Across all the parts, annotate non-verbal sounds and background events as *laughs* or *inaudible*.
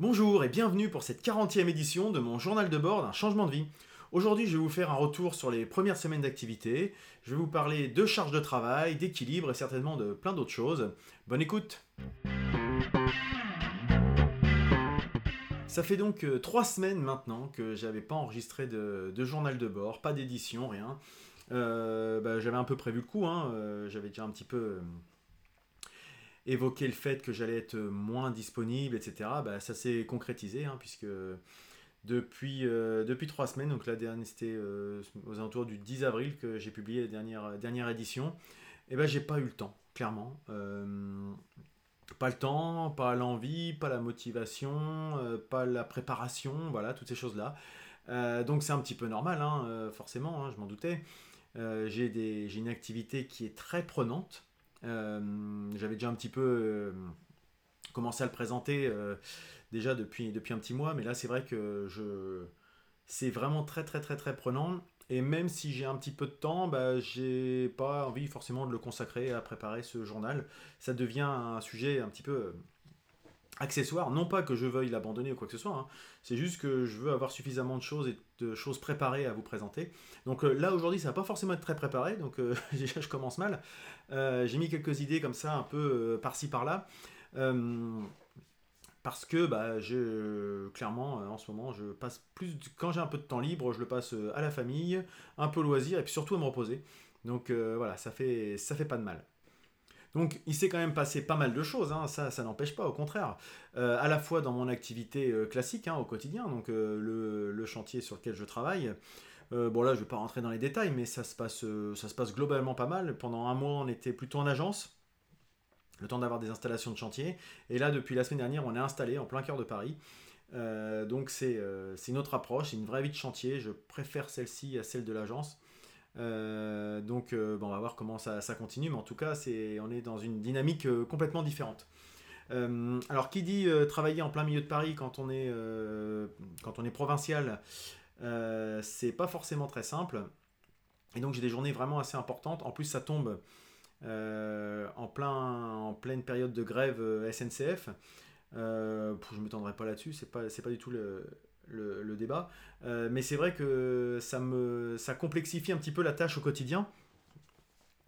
Bonjour et bienvenue pour cette 40e édition de mon journal de bord d'un changement de vie. Aujourd'hui, je vais vous faire un retour sur les premières semaines d'activité. Je vais vous parler de charge de travail, d'équilibre et certainement de plein d'autres choses. Bonne écoute Ça fait donc euh, trois semaines maintenant que j'avais pas enregistré de, journal de bord, pas d'édition, rien. Euh, bah, j'avais un peu prévu le coup, hein. euh, j'avais déjà un petit peu évoquer le fait que j'allais être moins disponible, etc., bah, ça s'est concrétisé, hein, puisque depuis, euh, depuis trois semaines, donc la dernière, c'était euh, aux alentours du 10 avril que j'ai publié la dernière, dernière édition, et ben j'ai pas eu le temps, clairement. Euh, pas le temps, pas l'envie, pas la motivation, pas la préparation, voilà, toutes ces choses-là. donc c'est un petit peu normal, hein, forcément, hein, je m'en doutais. j'ai une activité qui est très prenante, euh, j'avais déjà un petit peu euh, commencé à le présenter euh, déjà depuis, depuis un petit mois, mais là c'est vrai que je... c'est vraiment très très très très prenant. Et même si j'ai un petit peu de temps, bah, j'ai pas envie forcément de le consacrer à préparer ce journal. Ça devient un sujet un petit peu accessoire. Non pas que je veuille l'abandonner ou quoi que ce soit, hein. c'est juste que je veux avoir suffisamment de choses et de choses préparées à vous présenter. Donc euh, là aujourd'hui ça va pas forcément être très préparé, donc euh, *laughs* déjà je commence mal. Euh, j'ai mis quelques idées comme ça un peu par-ci par-là. parce que bah, je, clairement en ce moment je passe plus quand j'ai un peu de temps libre je le passe à la famille, un peu au loisir et puis surtout à me reposer. Donc voilà ça fait ça fait pas de mal. Donc il s'est quand même passé pas mal de choses, hein. ça, ça n'empêche pas, au contraire. Euh, à la fois dans mon activité euh, classique, hein, au quotidien, donc euh, le, chantier sur lequel je travaille. bon là, je vais pas rentrer dans les détails, mais ça se passe, ça se passe globalement pas mal. Pendant un mois, on était plutôt en agence le temps d'avoir des installations de chantier. Et là, depuis la semaine dernière, on est installé en plein cœur de Paris. donc c'est une autre approche, c'est une vraie vie de chantier. Je préfère celle-ci à celle de l'agence. Euh, donc euh, bon, on va voir comment ça, continue, mais en tout cas, c'est, on est dans une dynamique euh, complètement différente. alors, qui dit travailler en plein milieu de Paris quand on est, quand on est provincial, c'est pas forcément très simple. Et donc, j'ai des journées vraiment assez importantes. En plus, ça tombe en, plein, en pleine période de grève SNCF. je ne m'étendrai pas là-dessus, c'est pas, c'est pas du tout le, le, débat. Euh, mais c'est vrai que ça, me, ça complexifie un petit peu la tâche au quotidien.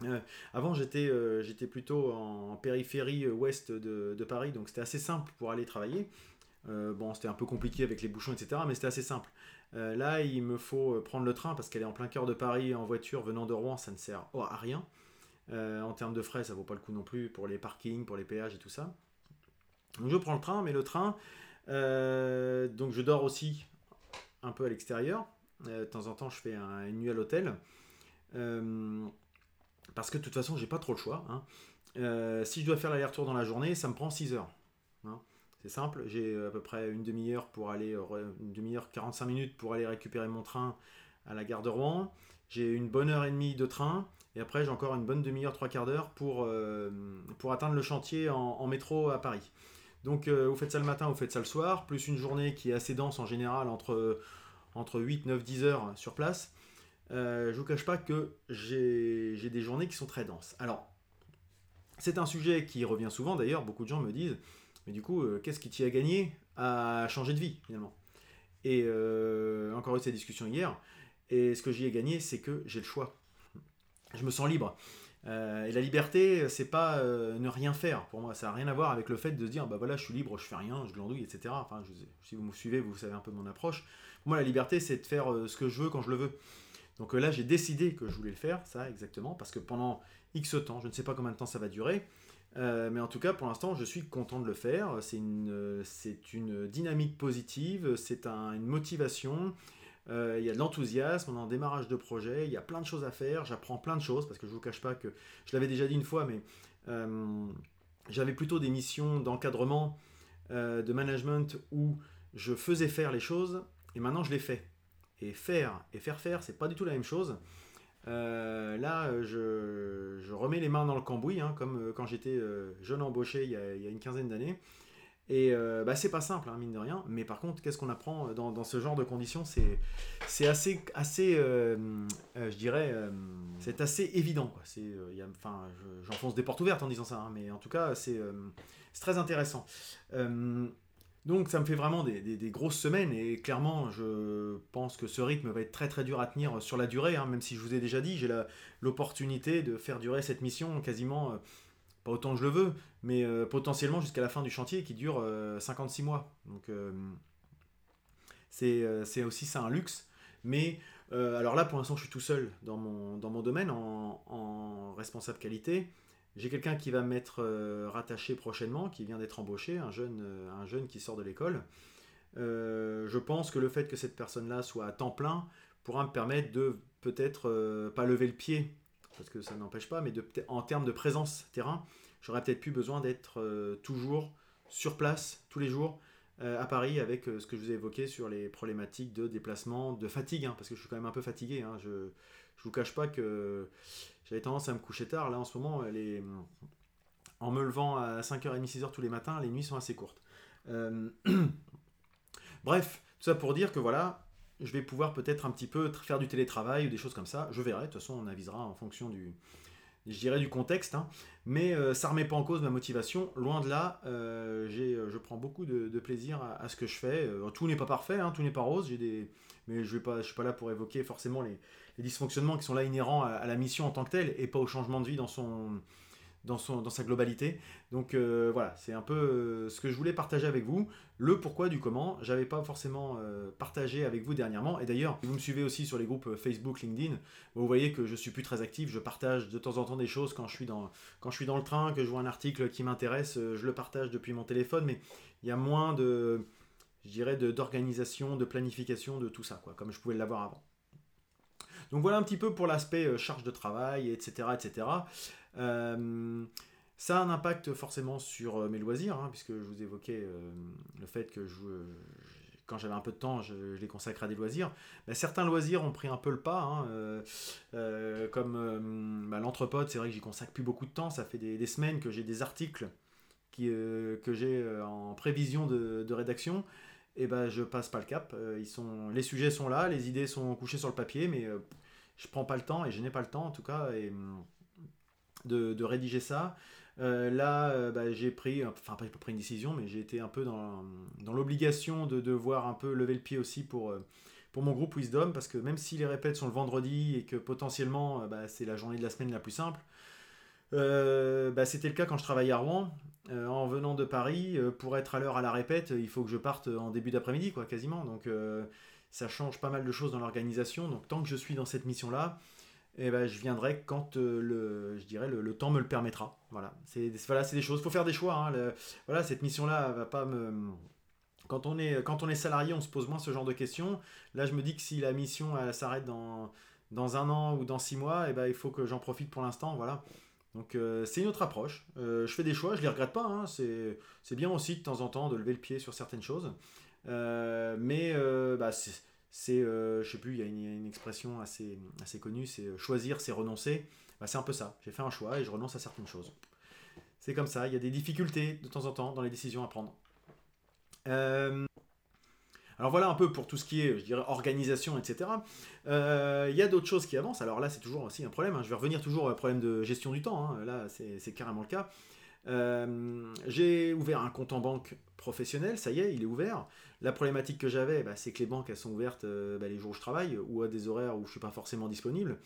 Euh, avant, j'étais euh, j'étais plutôt en périphérie ouest de, Paris, donc c'était assez simple pour aller travailler. bon, c'était un peu compliqué avec les bouchons, etc., mais c'était assez simple. là, il me faut prendre le train parce qu'elle est en plein cœur de Paris en voiture venant de Rouen, ça ne sert à rien. en termes de frais, ça vaut pas le coup non plus pour les parkings, pour les péages et tout ça. Donc je prends le train, mais le train, euh, donc je dors aussi un peu à l'extérieur. Euh, de temps en temps, je fais une nuit à l'hôtel. Euh, parce que de toute façon, j'ai pas trop le choix. Hein. si je dois faire l'aller-retour dans la journée, ça me prend 6 heures. Hein. C'est simple, j'ai à peu près une demi-heure pour aller, une demi-heure 45 minutes pour aller récupérer mon train à la gare de Rouen. J'ai une bonne heure et demie de train. Et après, j'ai encore une bonne demi-heure, trois quarts d'heure pour, pour atteindre le chantier en métro à Paris. Donc euh, vous faites ça le matin, vous faites ça le soir, plus une journée qui est assez dense en général, entre, entre 8, 9, 10 heures sur place. Euh, je vous cache pas que j'ai des journées qui sont très denses. Alors, c'est un sujet qui revient souvent d'ailleurs, beaucoup de gens me disent, mais du coup, euh, qu'est-ce qui t'y a gagné à changer de vie finalement? Et encore eu cette discussion hier, et ce que j'y ai gagné, c'est que j'ai le choix. Je me sens libre. Euh, et la liberté, c'est pas euh, ne rien faire pour moi. Ça n'a rien à voir avec le fait de se dire bah voilà, je suis libre, je fais rien, je glandouille, etc. Enfin, si vous me suivez, vous savez un peu mon approche. Pour moi, la liberté, c'est de faire euh, ce que je veux quand je le veux. Donc là, j'ai décidé que je voulais le faire, ça exactement, parce que pendant X temps, je ne sais pas combien de temps ça va durer, mais en tout cas, pour l'instant, je suis content de le faire. C'est une, c'est une dynamique positive, c'est une motivation. Euh, il y a de l'enthousiasme, on est en démarrage de projet, il y a plein de choses à faire, j'apprends plein de choses, parce que je ne vous cache pas que, je l'avais déjà dit une fois, mais euh, j'avais plutôt des missions d'encadrement, euh, de management, où je faisais faire les choses, et maintenant je les fais. Et faire et faire faire, c'est pas du tout la même chose. là, je, remets les mains dans le cambouis, hein, comme quand j'étais jeune embauché il y a une quinzaine d'années. Et euh, bah, c'est pas simple, hein, mine de rien. Mais par contre, qu'est-ce qu'on apprend euh, dans, ce genre de conditions C'est assez, assez euh, je dirais, c'est assez évident. Enfin, j'enfonce des portes ouvertes en disant ça, hein, mais en tout cas, c'est très intéressant. Donc ça me fait vraiment des, grosses semaines et clairement je pense que ce rythme va être très très dur à tenir sur la durée, hein, même si je vous ai déjà dit, j'ai l'opportunité de faire durer cette mission quasiment, pas autant que je le veux, mais euh, potentiellement jusqu'à la fin du chantier qui dure 56 mois. Donc c'est aussi ça un luxe. Mais alors là pour l'instant je suis tout seul dans mon, domaine en responsable qualité. J'ai quelqu'un qui va m'être euh, rattaché prochainement, qui vient d'être embauché, un jeune, euh, un jeune qui sort de l'école. Euh, je pense que le fait que cette personne-là soit à temps plein pourra me permettre de peut-être pas lever le pied, parce que ça n'empêche pas, mais en termes de présence terrain, j'aurais peut-être plus besoin d'être toujours sur place tous les jours à Paris avec ce que je vous ai évoqué sur les problématiques de déplacement, de fatigue, hein, parce que je suis quand même un peu fatigué. Hein, je ne vous cache pas que j'avais tendance à me coucher tard. Là, en ce moment, en me levant à 5h30, 6h tous les matins, les nuits sont assez courtes. Euh, *clears throat* bref, tout ça pour dire que voilà, je vais pouvoir peut-être un petit peu faire du télétravail ou des choses comme ça. Je verrai, de toute façon, on avisera en fonction du, je dirais du contexte, hein. mais euh, ça ne remet pas en cause ma motivation. Loin de là, euh, je prends beaucoup de, plaisir à, ce que je fais. tout n'est pas parfait, hein, tout n'est pas rose. Des, mais je ne suis pas là pour évoquer forcément les dysfonctionnements qui sont là inhérents à, la mission en tant que telle et pas au changement de vie dans son dans, son, dans sa globalité. Donc euh, voilà, c'est un peu euh, ce que je voulais partager avec vous. Le pourquoi du comment, j'avais pas forcément euh, partagé avec vous dernièrement. Et d'ailleurs, vous me suivez aussi sur les groupes Facebook, LinkedIn, vous voyez que je suis plus très actif. Je partage de temps en temps des choses quand je suis dans, quand je suis dans le train, que je vois un article qui m'intéresse, je le partage depuis mon téléphone. Mais il y a moins de, je dirais, d'organisation, de, planification de tout ça, quoi, comme je pouvais l'avoir avant. Donc voilà un petit peu pour l'aspect charge de travail, etc. etc. Euh, ça a un impact forcément sur euh, mes loisirs, hein, puisque je vous évoquais le fait que quand j'avais un peu de temps, je, les consacrais à des loisirs. certains loisirs ont pris un peu le pas, hein, comme bah, c'est vrai que j'y consacre plus beaucoup de temps. Ça fait des, semaines que j'ai des articles que j'ai en prévision de, rédaction et ben je passe pas le cap. ils sont, les sujets sont là, les idées sont couchées sur le papier, mais je prends pas le temps et je n'ai pas le temps en tout cas et, de, rédiger ça. Euh, là, euh, bah, j'ai pris, enfin pas pris une décision, mais j'ai été un peu dans, l'obligation de devoir un peu lever le pied aussi pour, euh, pour mon groupe Wisdom, parce que même si les répètes sont le vendredi et que potentiellement bah, c'est la journée de la semaine la plus simple, bah, c'était le cas quand je travaillais à Rouen. en venant de Paris, pour être à l'heure à la répète, il faut que je parte en début d'après-midi, quoi, quasiment. Donc ça change pas mal de choses dans l'organisation. Donc tant que je suis dans cette mission-là, eh ben, je viendrai quand euh, le, je dirais, le, temps me le permettra. Voilà, c'est voilà, des choses. Il faut faire des choix. Hein. voilà, cette mission-là va pas me. Quand on, est, quand on est salarié, on se pose moins ce genre de questions. Là, je me dis que si la mission s'arrête dans, dans un an ou dans six mois, eh ben, il faut que j'en profite pour l'instant. Voilà. Donc euh, c'est une autre approche. Euh, je fais des choix, je les regrette pas. Hein. C'est bien aussi de temps en temps de lever le pied sur certaines choses. Mais bah, c'est, euh, je sais plus, il y a une, expression assez, assez connue, c'est choisir, c'est renoncer. Bah, c'est un peu ça. J'ai fait un choix et je renonce à certaines choses. C'est comme ça. Il y a des difficultés de temps en temps dans les décisions à prendre. alors voilà un peu pour tout ce qui est, je dirais, organisation, etc. Il y a d'autres choses qui avancent. Alors là, c'est toujours aussi un problème. Hein. Je vais revenir toujours au problème de gestion du temps. Hein. Là, c'est carrément le cas. J'ai ouvert un compte en banque professionnel, ça y est, il est ouvert. La problématique que j'avais, bah, c'est que les banques, elles sont ouvertes euh, bah, les jours où je travaille ou à des horaires où je suis pas forcément disponible.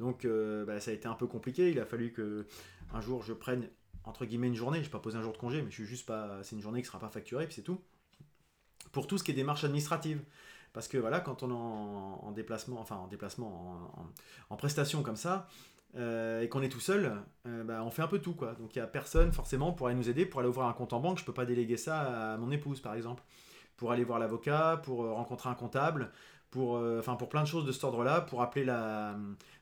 Donc euh, bah, ça a été un peu compliqué. Il a fallu que un jour je prenne entre guillemets une journée. Je pas posé un jour de congé, mais. C'est une journée qui sera pas facturée, puis c'est tout. Pour tout ce qui est démarche administrative. Parce que voilà, quand on est en, déplacement, enfin en déplacement, en, prestation comme ça, euh, et qu'on est tout seul, on fait un peu tout quoi. Donc il n'y a personne forcément pour aller nous aider pour aller ouvrir un compte en banque. Je peux pas déléguer ça à mon épouse par exemple pour aller voir l'avocat, pour euh, rencontrer un comptable, pour, euh, pour plein de choses de cet ordre-là, pour appeler la,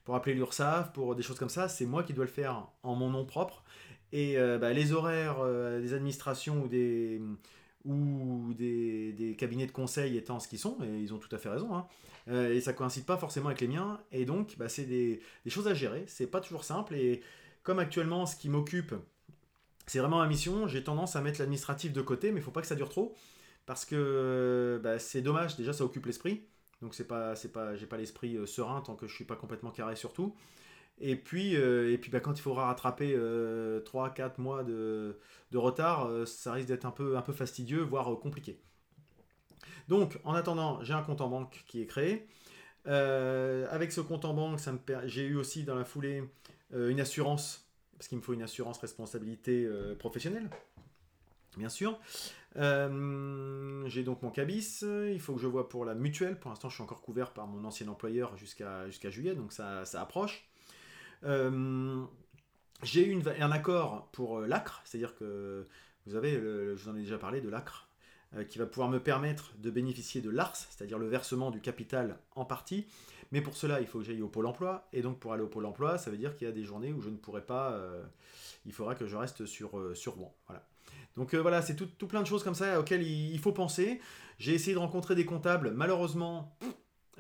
pour appeler l'URSSAF, pour des choses comme ça, c'est moi qui dois le faire en mon nom propre. Et euh, bah, les horaires des administrations ou des ou des, des, cabinets de conseil étant ce qu'ils sont, et ils ont tout à fait raison, hein, et ça coïncide pas forcément avec les miens, et donc bah, c'est des, choses à gérer, c'est pas toujours simple, et comme actuellement ce qui m'occupe, c'est vraiment ma mission, j'ai tendance à mettre l'administratif de côté, mais faut pas que ça dure trop, parce que bah, c'est dommage, déjà ça occupe l'esprit, donc c'est pas, c'est pas, j'ai pas l'esprit euh, serein tant que je suis pas complètement carré sur tout. Et puis, et puis bah, quand il faudra rattraper 3-4 mois de, retard, ça risque d'être un peu fastidieux, voire compliqué. Donc, en attendant, j'ai un compte en banque qui est créé. avec ce compte en banque, j'ai eu aussi dans la foulée une assurance, parce qu'il me faut une assurance responsabilité professionnelle, bien sûr. Euh, j'ai donc mon cabis, il faut que je vois pour la mutuelle. Pour l'instant, je suis encore couvert par mon ancien employeur jusqu'à juillet, donc ça, approche. Euh, j'ai eu un accord pour euh, l'ACRE, c'est-à-dire que vous avez, je vous en ai déjà parlé de l'ACRE, qui va pouvoir me permettre de bénéficier de l'ARS, c'est-à-dire le versement du capital en partie. Mais pour cela, il faut que j'aille au pôle emploi. Et donc, pour aller au pôle emploi, ça veut dire qu'il y a des journées où je ne pourrai pas. il faudra que je reste sur, sur Rouen. Voilà. Donc euh, voilà, c'est tout, plein de choses comme ça auxquelles il, faut penser. J'ai essayé de rencontrer des comptables. Malheureusement,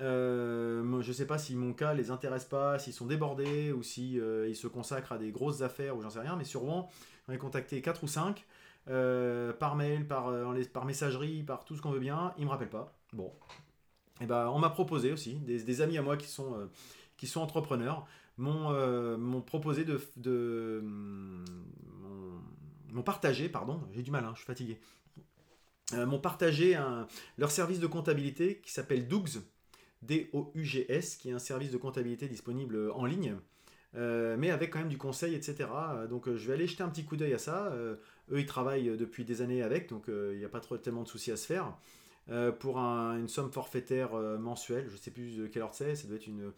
euh, je ne sais pas si mon cas les intéresse pas, s'ils sont débordés ou si euh, ils se consacrent à des grosses affaires ou j'en sais rien. Mais sûrement, j'en ai contacté 4 ou 5 par mail, par, par messagerie, par tout ce qu'on veut bien. Ils me rappellent pas. Bon. Et eh ben, on m'a proposé aussi, des, amis à moi qui sont, qui sont entrepreneurs, m'ont proposé de, de m'ont partagé, pardon, j'ai du mal, hein, je suis fatigué, euh, m'ont partagé leur service de comptabilité qui s'appelle Dougs, D-O-U-G-S, qui est un service de comptabilité disponible en ligne, euh, mais avec quand même du conseil, etc. Donc euh, je vais aller jeter un petit coup d'œil à ça. Eux, ils travaillent depuis des années avec, donc il n'y a pas trop, tellement de soucis à se faire. pour une somme forfaitaire mensuelle, je ne sais plus de quelle heure c'est, ça doit être une,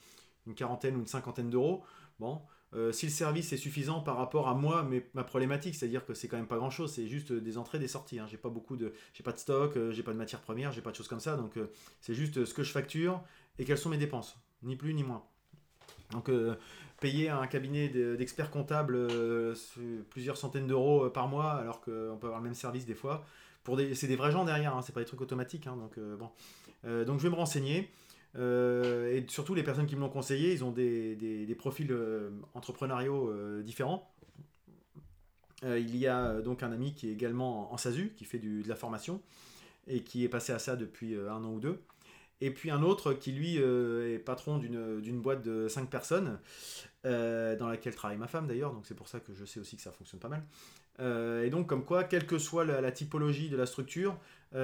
quarantaine ou une cinquantaine d'euros. Bon, euh, si le service est suffisant par rapport à moi, mais ma problématique, c'est-à-dire que c'est quand même pas grand-chose, c'est juste des entrées, des sorties. Hein. J'ai pas beaucoup de, j'ai pas de stock, euh, j'ai pas de matière première, j'ai pas de choses comme ça, donc euh, c'est juste ce que je facture et quelles sont mes dépenses, ni plus ni moins. Donc payer un cabinet d'experts comptables plusieurs centaines d'euros par mois, alors qu'on peut avoir le même service des fois, c'est des vrais gens derrière, hein, c'est pas des trucs automatiques, hein, donc bon. donc je vais me renseigner. Euh, et surtout, les personnes qui me l'ont conseillé, ils ont des, profils euh, entrepreneuriaux euh, différents. il y a donc un ami qui est également en, SASU, qui fait de la formation, et qui est passé à ça depuis un an ou deux. Et puis un autre qui, lui, est patron d'une boîte de 5 personnes, dans laquelle travaille ma femme d'ailleurs, donc c'est pour ça que je sais aussi que ça fonctionne pas mal. et donc, comme quoi, quelle que soit la, typologie de la structure,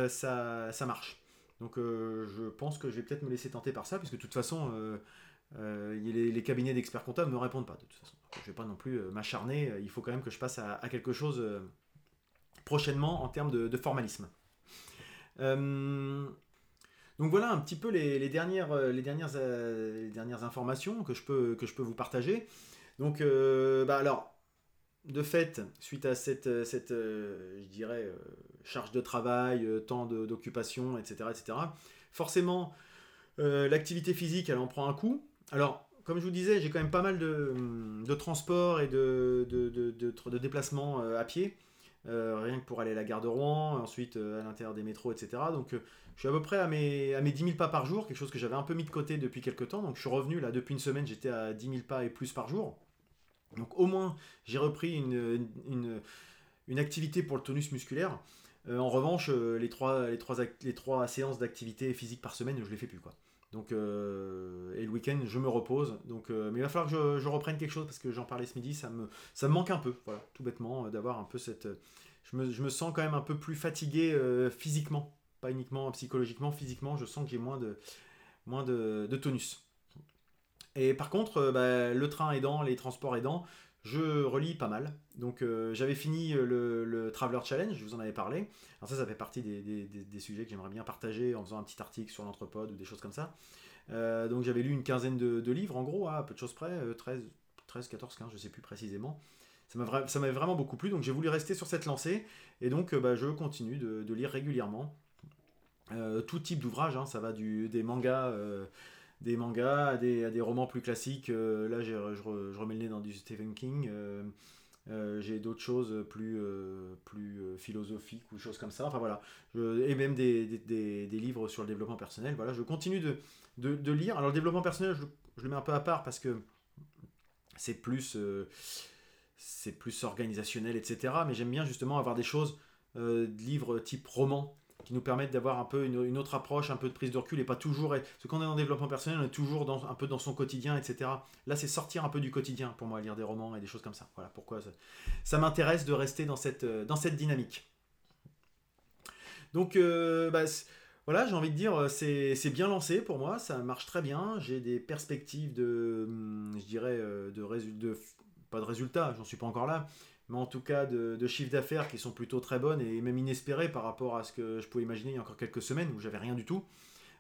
ça, ça marche. Donc euh, je pense que je vais peut-être me laisser tenter par ça, puisque de toute façon, euh, euh, les, cabinets d'experts comptables ne me répondent pas. De toute façon. je ne vais pas non plus m'acharner, il faut quand même que je passe à, quelque chose prochainement en termes de, formalisme. Donc voilà un petit peu les, dernières, les, dernières, informations que je peux, vous partager. Donc, bah alors, de fait, suite à cette, je dirais, charge de travail, euh, temps d'occupation, etc., etc. Forcément, euh, l'activité physique, elle en prend un coup. Alors, comme je vous disais, j'ai quand même pas mal de, transports et de, déplacements euh, à pied. Rien que pour aller à la gare de Rouen, ensuite à l'intérieur des métros, etc. Donc je suis à peu près à mes, à mes 10 000 pas par jour, quelque chose que j'avais un peu mis de côté depuis quelques temps. Donc je suis revenu là depuis une semaine, j'étais à 10 000 pas et plus par jour. Donc au moins j'ai repris une, une, une, activité pour le tonus musculaire. Euh, en revanche, euh, les, trois, les, trois, les trois séances d'activité physique par semaine, je les fais plus. quoi. Donc, euh, et le week-end, je me repose. Donc, mais il va falloir que je, reprenne quelque chose parce que j'en parlais ce midi, ça me, ça me manque un peu, voilà, tout bêtement, d'avoir un peu cette. Je me, je me, sens quand même un peu plus fatigué physiquement, pas uniquement psychologiquement, physiquement, je sens que j'ai moins de, moins de, de, tonus. Et par contre, bah, le train aidant, les transports aidant, je relis pas mal. Donc euh, j'avais fini euh, le, Traveler Challenge, je vous en avais parlé. Ça, ça fait partie des, sujets que j'aimerais bien partager en faisant un petit article sur l'anthropode ou des choses comme ça. Euh, donc j'avais lu une quinzaine de, livres en gros, à peu de choses près, 13, 13, 14, 15, je sais plus précisément. Ça m'avait vraiment beaucoup plu, donc j'ai voulu rester sur cette lancée. Et donc bah, je continue de, lire régulièrement. tout type d'ouvrage, hein. ça va du, des mangas des mangas à des, des romans plus classiques. Euh, là, je, je, remets le nez dans du Stephen King. Euh, euh, j'ai d'autres choses plus, plus philosophiques ou choses comme ça. Enfin voilà. et même des, des, des, livres sur le développement personnel. Voilà, je continue de, de, lire. Alors, le développement personnel, je, je, le mets un peu à part parce que c'est plus, c'est plus organisationnel, etc. Mais j'aime bien justement avoir des choses, de livres type roman qui nous permettent d'avoir un peu une, autre approche, un peu de prise de recul et pas toujours être. Parce qu'on est en développement personnel, on est toujours dans, un peu dans son quotidien, etc. Là, c'est sortir un peu du quotidien pour moi, lire des romans et des choses comme ça. Voilà pourquoi ça, m'intéresse de rester dans cette, euh, dans cette dynamique. Donc, euh, bah, voilà, j'ai envie de dire, euh, c'est bien lancé pour moi, ça marche très bien. J'ai des perspectives de, hum, je dirais, de, de pas de résultats, j'en suis pas encore là, mais en tout cas de, chiffres d'affaires qui sont plutôt très bonnes et même inespérées par rapport à ce que je pouvais imaginer il y a encore quelques semaines où j'avais rien du tout.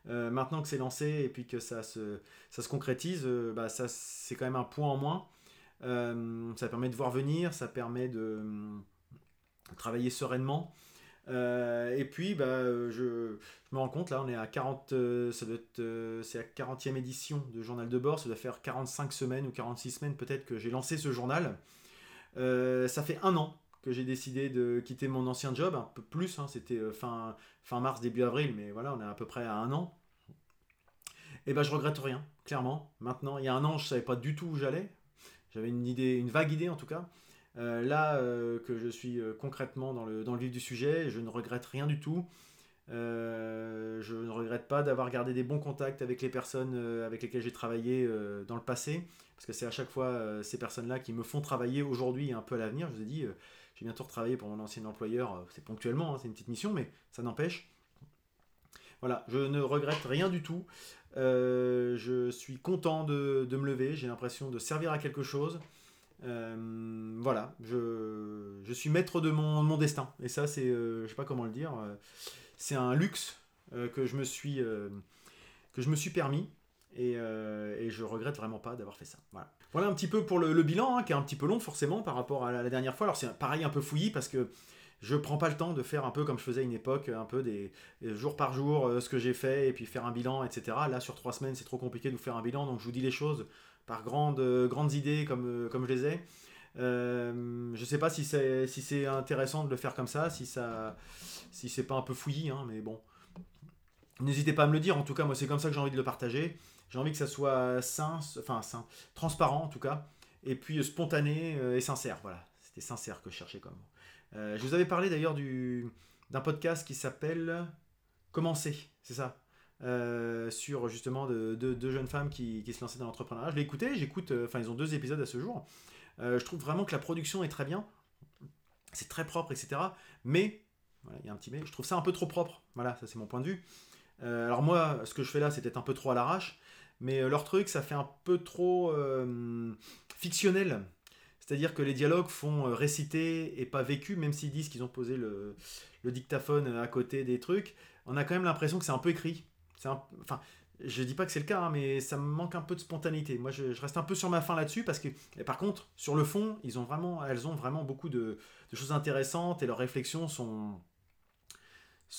Euh, maintenant que c'est lancé et puis que ça se, ça se concrétise, euh, bah ça, c'est quand même un point en moins. Euh, ça permet de voir venir, ça permet de travailler sereinement. et puis, bah, je, je, me rends compte, là, on est à 40, ça doit être, c'est la 40e édition de Journal de bord, ça doit faire 45 semaines ou 46 semaines peut-être que j'ai lancé ce journal. Euh, ça fait un an que j'ai décidé de quitter mon ancien job, un peu plus, hein, c'était euh, fin, mars, début avril, mais voilà, on est à peu près à un an. Et ben je regrette rien, clairement. Maintenant, il y a un an, je savais pas du tout où j'allais. J'avais une idée, une vague idée en tout cas. Euh, là que je suis concrètement dans le, dans le vif du sujet, je ne regrette rien du tout. Je ne regrette pas d'avoir gardé des bons contacts avec les personnes avec lesquelles j'ai travaillé dans le passé parce que c'est à chaque fois euh, ces personnes-là qui me font travailler aujourd'hui et un peu à l'avenir. Je vous ai dit, euh, j'ai bientôt retravaillé pour mon ancien employeur, euh, c'est ponctuellement, hein, c'est une petite mission, mais ça n'empêche. Voilà, je ne regrette rien du tout. je suis content de, me lever, j'ai l'impression de servir à quelque chose. voilà, je, suis maître de mon, destin. Et ça, c'est, je sais pas comment le dire, c'est un luxe que, je me suis, que je me suis permis. Euh, et, je regrette vraiment pas d'avoir fait ça. Voilà. voilà un petit peu pour le, bilan, hein, qui est un petit peu long forcément par rapport à la, dernière fois. Alors c'est pareil un peu fouillis parce que je prends pas le temps de faire un peu comme je faisais à une époque, un peu des, jours par jour, euh, ce que j'ai fait, et puis faire un bilan, etc. Là, sur trois semaines, c'est trop compliqué de vous faire un bilan, donc je vous dis les choses par grandes, grandes idées comme, comme je les ai. Euh, je sais pas si c'est si c'est intéressant de le faire comme ça, si ça si c'est pas un peu fouillis, hein, mais bon. N'hésitez pas à me le dire, en tout cas moi c'est comme ça que j'ai envie de le partager. J'ai envie que ça soit sain, enfin sain, transparent en tout cas, et puis spontané euh, et sincère. Voilà, c'était sincère que je cherchais comme. Euh, je vous avais parlé d'ailleurs d'un podcast qui s'appelle Commencer, c'est ça? Euh, sur justement deux de, jeunes femmes qui, qui se lançaient dans l'entrepreneuriat. Je l'ai écouté, j'écoute, enfin ils ont deux épisodes à ce jour. Je trouve vraiment que la production est très bien, c'est très propre, etc. Mais, il y a un petit mais, je trouve ça un peu trop propre. Voilà, ça c'est mon point de vue. alors moi, ce que je fais là, peut-être un peu trop à l'arrache. Mais euh, leur truc, ça fait un peu trop euh, fictionnel. C'est-à-dire que les dialogues font euh, réciter et pas vécu, même s'ils disent qu'ils ont posé le, dictaphone à côté des trucs. On a quand même l'impression que c'est un peu écrit. C'est enfin, je dis pas que c'est le cas, hein, mais ça me manque un peu de spontanéité. Moi, je, reste un peu sur ma fin là-dessus parce que, par contre, sur le fond, elles ont vraiment beaucoup de choses intéressantes et leurs réflexions sont,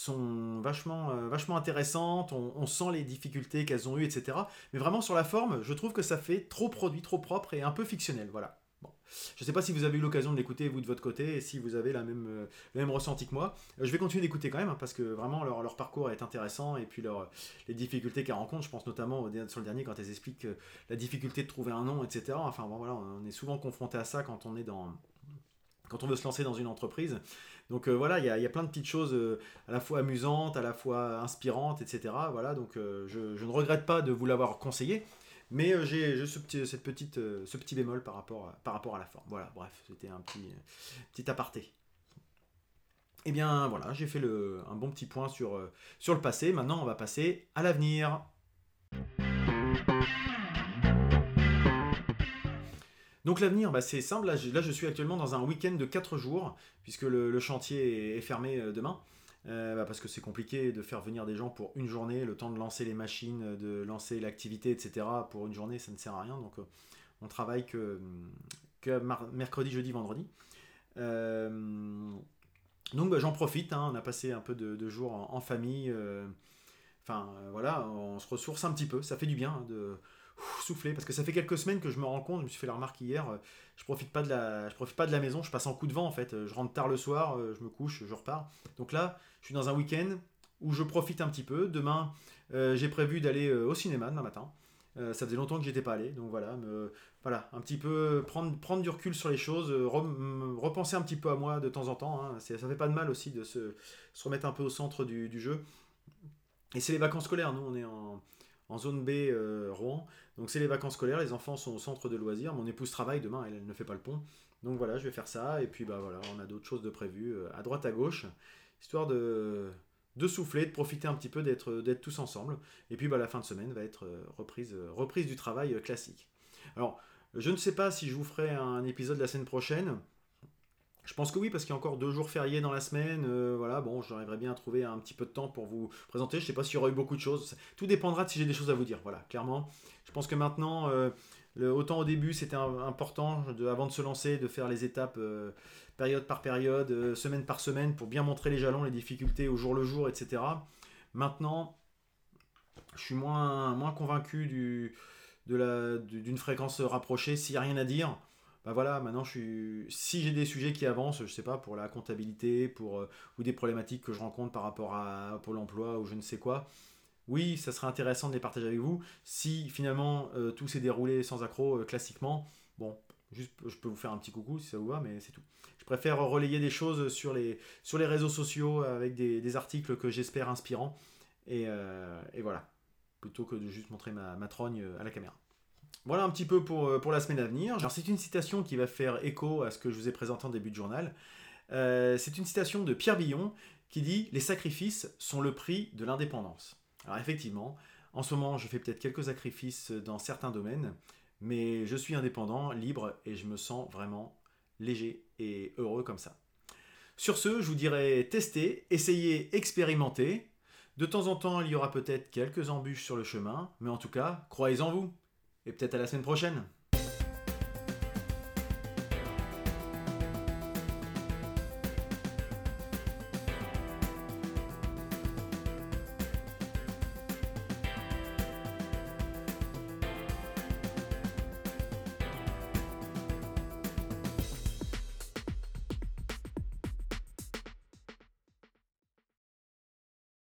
euh, vachement intéressantes, on, sent les difficultés qu'elles ont eues, etc. Mais vraiment sur la forme, je trouve que ça fait trop produit, trop propre et un peu fictionnel. Voilà. Bon. Je ne sais pas si vous avez eu l'occasion de l'écouter, vous de votre côté, et si vous avez la même, euh, le même ressenti que moi. Euh, je vais continuer d'écouter quand même, hein, parce que vraiment leur, leur, parcours est intéressant, et puis leur, les difficultés qu'elles rencontrent, je pense notamment sur le dernier, quand elles expliquent la difficulté de trouver un nom, etc. Enfin bon, voilà, on est souvent confronté à ça quand on est dans quand on veut se lancer dans une entreprise. Donc euh, voilà, il y, a plein de petites choses euh, à la fois amusantes, à la fois inspirantes, etc. Voilà, donc euh, je, ne regrette pas de vous l'avoir conseillé, mais j'ai ce petit, cette petite, ce petit bémol par rapport, à, par rapport à la forme. Voilà, bref, c'était un petit, petit aparté. Eh bien voilà, j'ai fait le, un bon petit point sur, sur le passé. Maintenant, on va passer à l'avenir. Donc l'avenir, bah, c'est simple. Là je, suis actuellement dans un week-end de 4 jours, puisque le, chantier est, fermé euh, demain. Euh, bah, parce que c'est compliqué de faire venir des gens pour une journée, le temps de lancer les machines, de lancer l'activité, etc. Pour une journée, ça ne sert à rien. Donc euh, on travaille que, mercredi, jeudi, vendredi. donc bah, j'en profite, hein. on a passé un peu de, jours en, famille. Enfin voilà, on se ressource un petit peu, ça fait du bien hein, de souffler parce que ça fait quelques semaines que je me rends compte, je me suis fait la remarque hier, euh, je profite pas de la je profite pas de la maison, je passe en coup de vent en fait, je rentre tard le soir, euh, je me couche, je repars. Donc là, je suis dans un week-end où je profite un petit peu. Demain, euh, j'ai prévu d'aller au cinéma demain matin. ça faisait longtemps que j'étais pas allé, donc voilà, me, voilà, un petit peu prendre, prendre du recul sur les choses, repenser un petit peu à moi de temps en temps. Hein. Ça fait pas de mal aussi de se, se remettre un peu au centre du, du jeu. Et c'est les vacances scolaires, nous on est en, en zone B euh, Rouen. Donc c'est les vacances scolaires, les enfants sont au centre de loisirs. Mon épouse travaille demain, elle, ne fait pas le pont. Donc voilà, je vais faire ça. Et puis bah voilà, on a d'autres choses de prévues euh, à droite à gauche, histoire de, de souffler, de profiter un petit peu d'être tous ensemble. Et puis bah la fin de semaine va être euh, reprise reprise du travail classique. Alors je ne sais pas si je vous ferai un épisode la semaine prochaine. Je pense que oui, parce qu'il y a encore deux jours fériés dans la semaine. Euh, voilà, bon, j'arriverai bien à trouver un petit peu de temps pour vous présenter. Je ne sais pas s'il y aura eu beaucoup de choses. Tout dépendra de si j'ai des choses à vous dire. Voilà, clairement. Je pense que maintenant, euh, autant au début, c'était important, avant de se lancer, de faire les étapes euh, période par période, semaine par semaine, pour bien montrer les jalons, les difficultés au jour le jour, etc. Maintenant, je suis moins, moins convaincu du, d'une fréquence rapprochée. S'il n'y a rien à dire, bah voilà, maintenant je suis. Si j'ai des sujets qui avancent, je sais pas, pour la comptabilité, pour euh, ou des problématiques que je rencontre par rapport à Pôle emploi ou je ne sais quoi, oui, ça serait intéressant de les partager avec vous. Si finalement euh, tout s'est déroulé sans accroc euh, classiquement, bon, juste je peux vous faire un petit coucou si ça vous va, mais c'est tout. Je préfère relayer des choses sur les, réseaux sociaux avec des, articles que j'espère inspirants. Et, et, voilà, plutôt que de juste montrer ma, ma trogne à la caméra. Voilà un petit peu pour, euh, pour la semaine à venir. C'est une citation qui va faire écho à ce que je vous ai présenté en début de journal. Euh, c'est une citation de Pierre Billon qui dit Les sacrifices sont le prix de l'indépendance. Alors effectivement, en ce moment je fais peut-être quelques sacrifices dans certains domaines, mais je suis indépendant, libre et je me sens vraiment léger et heureux comme ça. Sur ce, je vous dirais tester, essayez, expérimentez. De temps en temps, il y aura peut-être quelques embûches sur le chemin, mais en tout cas, croyez en vous et peut-être à la semaine prochaine.